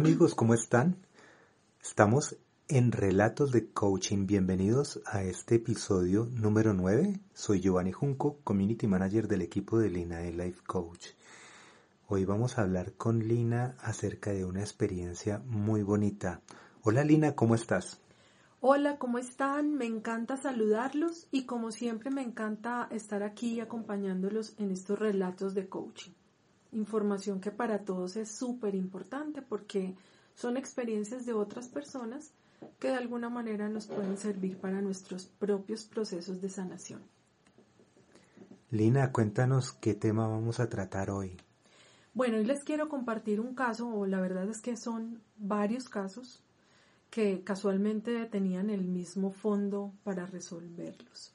amigos, ¿cómo están? Estamos en Relatos de Coaching. Bienvenidos a este episodio número 9. Soy Giovanni Junco, Community Manager del equipo de Lina de Life Coach. Hoy vamos a hablar con Lina acerca de una experiencia muy bonita. Hola Lina, ¿cómo estás? Hola, ¿cómo están? Me encanta saludarlos y como siempre me encanta estar aquí acompañándolos en estos relatos de coaching. Información que para todos es súper importante porque son experiencias de otras personas que de alguna manera nos pueden servir para nuestros propios procesos de sanación. Lina, cuéntanos qué tema vamos a tratar hoy. Bueno, hoy les quiero compartir un caso, o la verdad es que son varios casos que casualmente tenían el mismo fondo para resolverlos.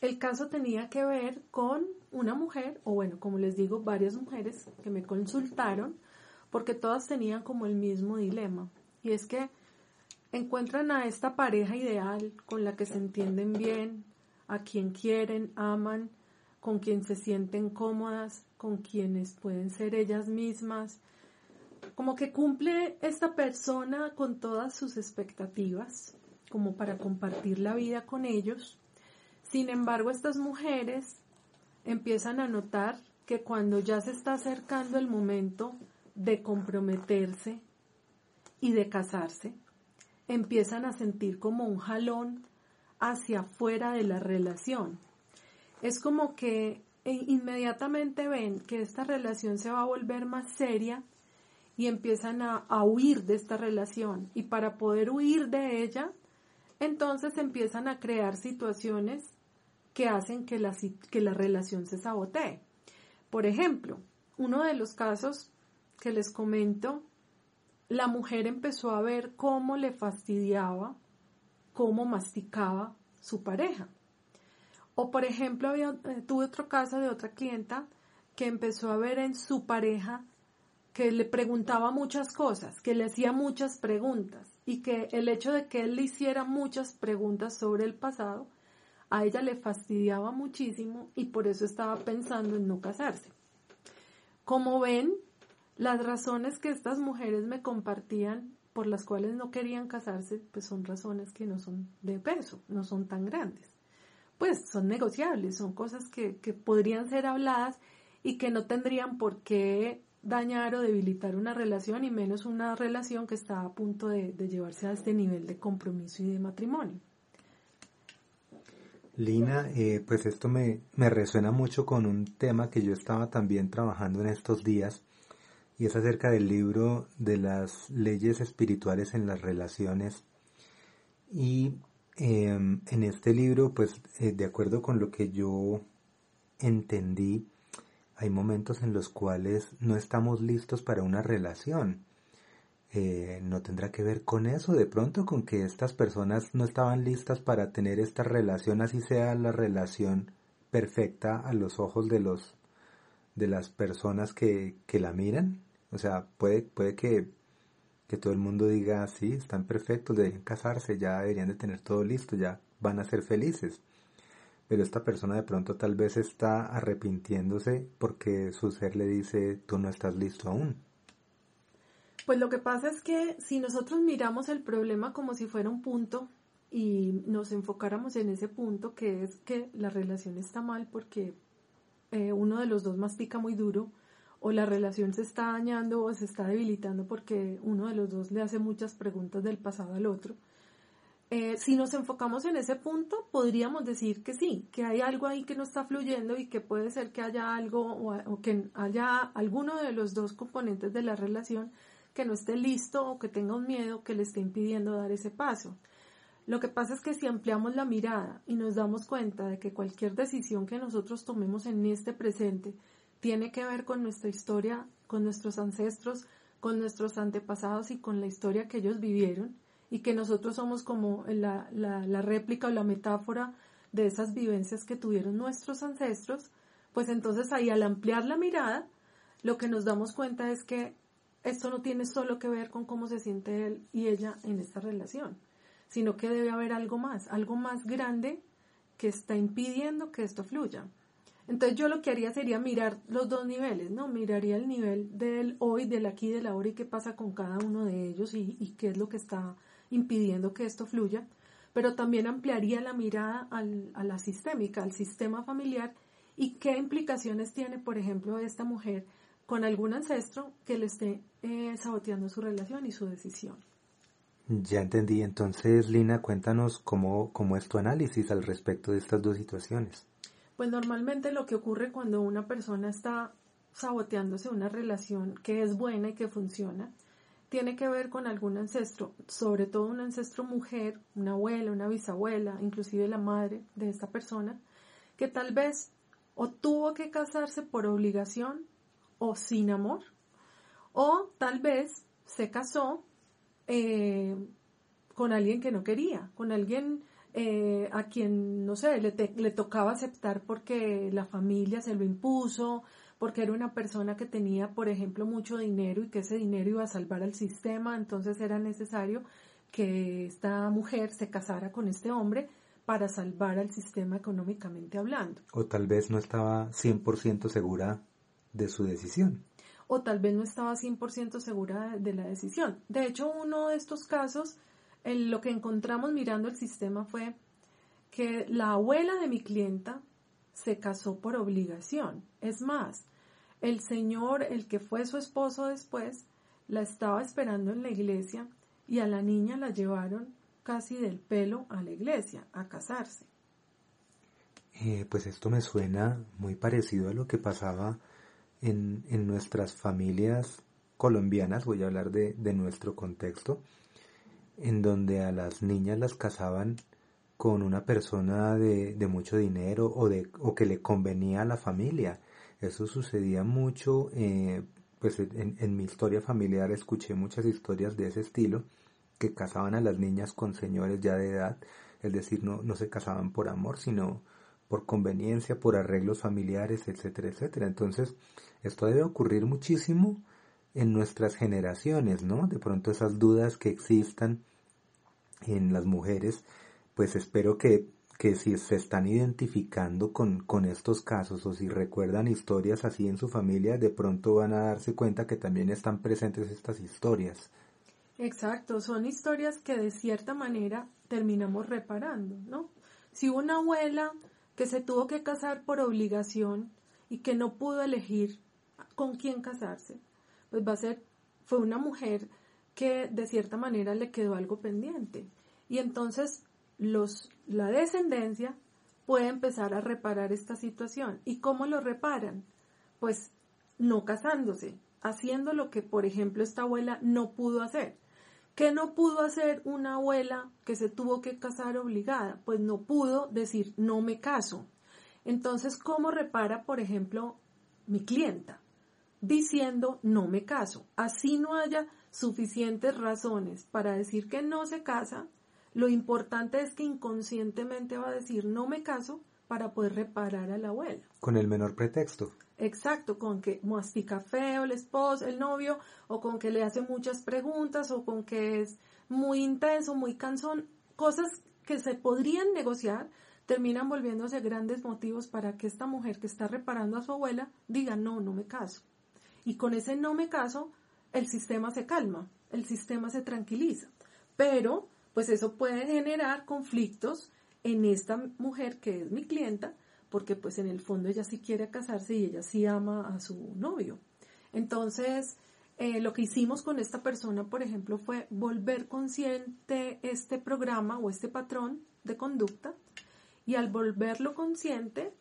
El caso tenía que ver con una mujer, o bueno, como les digo, varias mujeres que me consultaron porque todas tenían como el mismo dilema. Y es que encuentran a esta pareja ideal con la que se entienden bien, a quien quieren, aman, con quien se sienten cómodas, con quienes pueden ser ellas mismas. Como que cumple esta persona con todas sus expectativas, como para compartir la vida con ellos. Sin embargo, estas mujeres empiezan a notar que cuando ya se está acercando el momento de comprometerse y de casarse, empiezan a sentir como un jalón hacia afuera de la relación. Es como que e inmediatamente ven que esta relación se va a volver más seria y empiezan a, a, huir de esta relación. Y para poder huir de ella, entonces empiezan a crear situaciones que hacen que la, que la relación se sabotee. Por ejemplo, uno de los casos que les comento, la mujer empezó a ver cómo le fastidiaba, cómo masticaba su pareja. O por ejemplo, había, eh, tuve otro caso de otra clienta que empezó a ver en su pareja que le preguntaba muchas cosas, que le hacía muchas preguntas y que el hecho de que él le hiciera muchas preguntas sobre el pasado a ella le fastidiaba muchísimo y por eso estaba pensando en no casarse. Como ven, las razones que estas mujeres me compartían por las cuales no querían casarse, pues son razones que no son de peso, no son tan grandes. Pues son negociables, son cosas que, podrían ser habladas y que no tendrían por qué dañar o debilitar una relación y menos una relación que está a punto de llevarse a este nivel de compromiso y de matrimonio. Lina, eh, pues esto me, me resuena mucho con un tema que yo estaba también trabajando en estos días y es acerca del libro de las leyes espirituales en las relaciones. Y em, en este libro, pues eh, de acuerdo con lo que yo entendí, hay momentos en los cuales no estamos listos para una relación. Eh, no tendrá que ver con eso, de pronto con que estas personas no estaban listas para tener esta relación, así sea la relación perfecta a los ojos de los de las personas que, que la miran. O sea, puede, puede que, que todo el mundo diga, sí, están perfectos, deben casarse, ya deberían de tener todo listo, ya van a ser felices. Pero esta persona de pronto tal vez está arrepintiéndose porque su ser le dice, tú no estás listo aún. Pues lo que pasa es que si nosotros miramos el problema como si fuera un punto y nos enfocáramos en ese punto, que es que la relación está mal porque eh, uno de los dos mastica muy duro, o la relación se está dañando o se está debilitando porque uno de los dos le hace muchas preguntas del pasado al otro. Eh, si nos enfocamos en ese punto, podríamos decir que sí, que hay algo ahí que no está fluyendo y que puede ser que haya algo o que haya alguno de los dos componentes de la relación que no esté listo o que tenga un miedo que le esté impidiendo dar ese paso. Lo que pasa es que si ampliamos la mirada y nos damos cuenta de que cualquier decisión que nosotros tomemos en este presente tiene que ver con nuestra historia, con nuestros ancestros, con nuestros antepasados y con la historia que ellos vivieron, y que nosotros somos como la, la réplica o la metáfora de esas vivencias que tuvieron nuestros ancestros, pues entonces ahí al ampliar la mirada, lo que nos damos cuenta es que esto no tiene solo que ver con cómo se siente él y ella en esta relación, sino que debe haber algo más, algo más grande que está impidiendo que esto fluya. Entonces yo lo que haría sería mirar los dos niveles, ¿no? Miraría el nivel del hoy, del aquí, del ahora y qué pasa con cada uno de ellos y, qué es lo que está impidiendo que esto fluya. Pero también ampliaría la mirada a la sistémica, al sistema familiar y qué implicaciones tiene, por ejemplo, esta mujer con algún ancestro que le esté eh, saboteando su relación y su decisión. Ya entendí. Entonces, Lina, cuéntanos cómo, cómo es tu análisis al respecto de estas dos situaciones. Pues normalmente lo que ocurre cuando una persona está saboteándose una relación que es buena y que funciona, tiene que ver con algún ancestro, sobre todo un ancestro mujer, una abuela, una bisabuela, inclusive la madre de esta persona, que tal vez o tuvo que casarse por obligación o sin amor, o tal vez se casó eh, con alguien que no quería, con alguien eh, a quien, no sé, le, le tocaba aceptar porque la familia se lo impuso, porque era una persona que tenía, por ejemplo, mucho dinero y que ese dinero iba a salvar al sistema, entonces era necesario que esta mujer se casara con este hombre para salvar al sistema económicamente hablando. O tal vez no estaba 100% segura de su decisión. O tal vez no estaba 100% segura de, la decisión. De hecho, uno de estos casos, lo que encontramos mirando el sistema fue que la abuela de mi clienta se casó por obligación. Es más, el señor, el que fue su esposo después, la estaba esperando en la iglesia y a la niña la llevaron casi del pelo a la iglesia a casarse. Eh, pues esto me suena muy parecido a lo que pasaba en, en nuestras familias colombianas, voy a hablar de, de, nuestro contexto, en donde a las niñas las casaban con una persona de, de mucho dinero o, de, o que le convenía a la familia. Eso sucedía mucho, eh, pues en, en, mi historia familiar escuché muchas historias de ese estilo, que casaban a las niñas con señores ya de edad, es decir, no, no se casaban por amor, sino por conveniencia, por arreglos familiares, etcétera, etcétera. Entonces, esto debe ocurrir muchísimo en nuestras generaciones, ¿no? De pronto esas dudas que existan en las mujeres, pues espero que, que si se están identificando con, con estos casos o si recuerdan historias así en su familia, de pronto van a darse cuenta que también están presentes estas historias. Exacto, son historias que de cierta manera terminamos reparando, ¿no? Si una abuela que se tuvo que casar por obligación y que no pudo elegir con quién casarse, pues va a ser, fue una mujer que de cierta manera le quedó algo pendiente. Y entonces los, la descendencia puede empezar a reparar esta situación. ¿Y cómo lo reparan? Pues no casándose, haciendo lo que, por ejemplo, esta abuela no pudo hacer. ¿Qué no pudo hacer una abuela que se tuvo que casar obligada? Pues no pudo decir no me caso. Entonces, ¿cómo repara, por ejemplo, mi clienta? Diciendo no me caso. Así no haya suficientes razones para decir que no se casa, lo importante es que inconscientemente va a decir no me caso para poder reparar a la abuela. Con el menor pretexto. Exacto, con que mastica feo el esposo, el novio, o con que le hace muchas preguntas, o con que es muy intenso, muy cansón, cosas que se podrían negociar, terminan volviéndose grandes motivos para que esta mujer que está reparando a su abuela diga no, no me caso. Y con ese no me caso, el sistema se calma, el sistema se tranquiliza. Pero, pues eso puede generar conflictos en esta mujer que es mi clienta, porque pues en el fondo ella sí quiere casarse y ella sí ama a su novio. Entonces, eh, lo que hicimos con esta persona, por ejemplo, fue volver consciente este programa o este patrón de conducta y al volverlo consciente,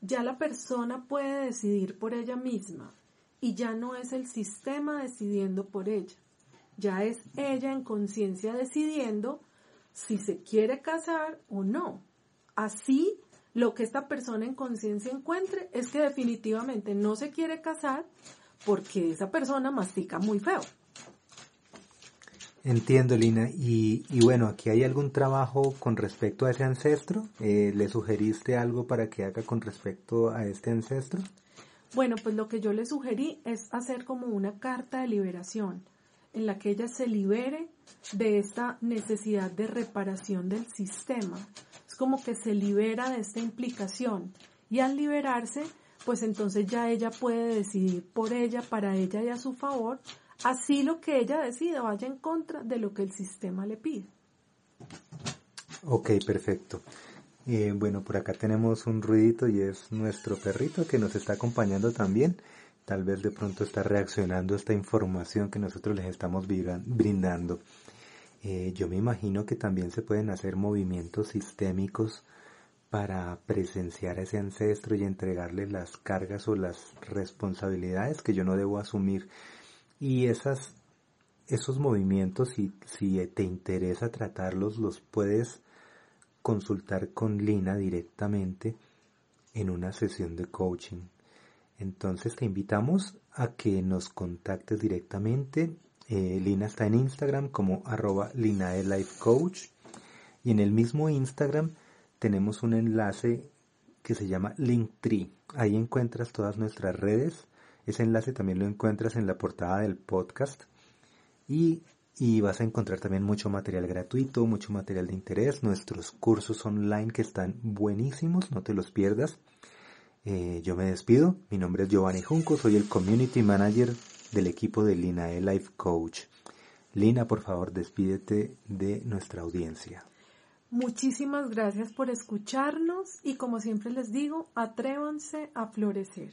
ya la persona puede decidir por ella misma y ya no es el sistema decidiendo por ella, ya es ella en conciencia decidiendo si se quiere casar o no. Así lo que esta persona en conciencia encuentre es que definitivamente no se quiere casar porque esa persona mastica muy feo. Entiendo, Lina. Y, bueno, aquí hay algún trabajo con respecto a ese ancestro. Eh, ¿Le sugeriste algo para que haga con respecto a este ancestro? Bueno, pues lo que yo le sugerí es hacer como una carta de liberación en la que ella se libere de esta necesidad de reparación del sistema como que se libera de esta implicación y al liberarse pues entonces ya ella puede decidir por ella, para ella y a su favor, así lo que ella decida vaya en contra de lo que el sistema le pide. Ok, perfecto. Eh, bueno, por acá tenemos un ruidito y es nuestro perrito que nos está acompañando también. Tal vez de pronto está reaccionando a esta información que nosotros les estamos brindando. Eh, yo me imagino que también se pueden hacer movimientos sistémicos para presenciar a ese ancestro y entregarle las cargas o las responsabilidades que yo no debo asumir. Y esas, esos movimientos, si, si te interesa tratarlos, los puedes consultar con Lina directamente en una sesión de coaching. Entonces te invitamos a que nos contactes directamente. Eh, Lina está en Instagram como arroba Coach y en el mismo Instagram tenemos un enlace que se llama Linktree. Ahí encuentras todas nuestras redes. Ese enlace también lo encuentras en la portada del podcast. Y, y, vas a encontrar también mucho material gratuito, mucho material de interés, nuestros cursos online que están buenísimos, no te los pierdas. Eh, yo me despido, mi nombre es Giovanni Junco, soy el Community Manager del equipo de Linae Life Coach. Lina, por favor, despídete de nuestra audiencia. Muchísimas gracias por escucharnos y como siempre les digo, atrévanse a florecer.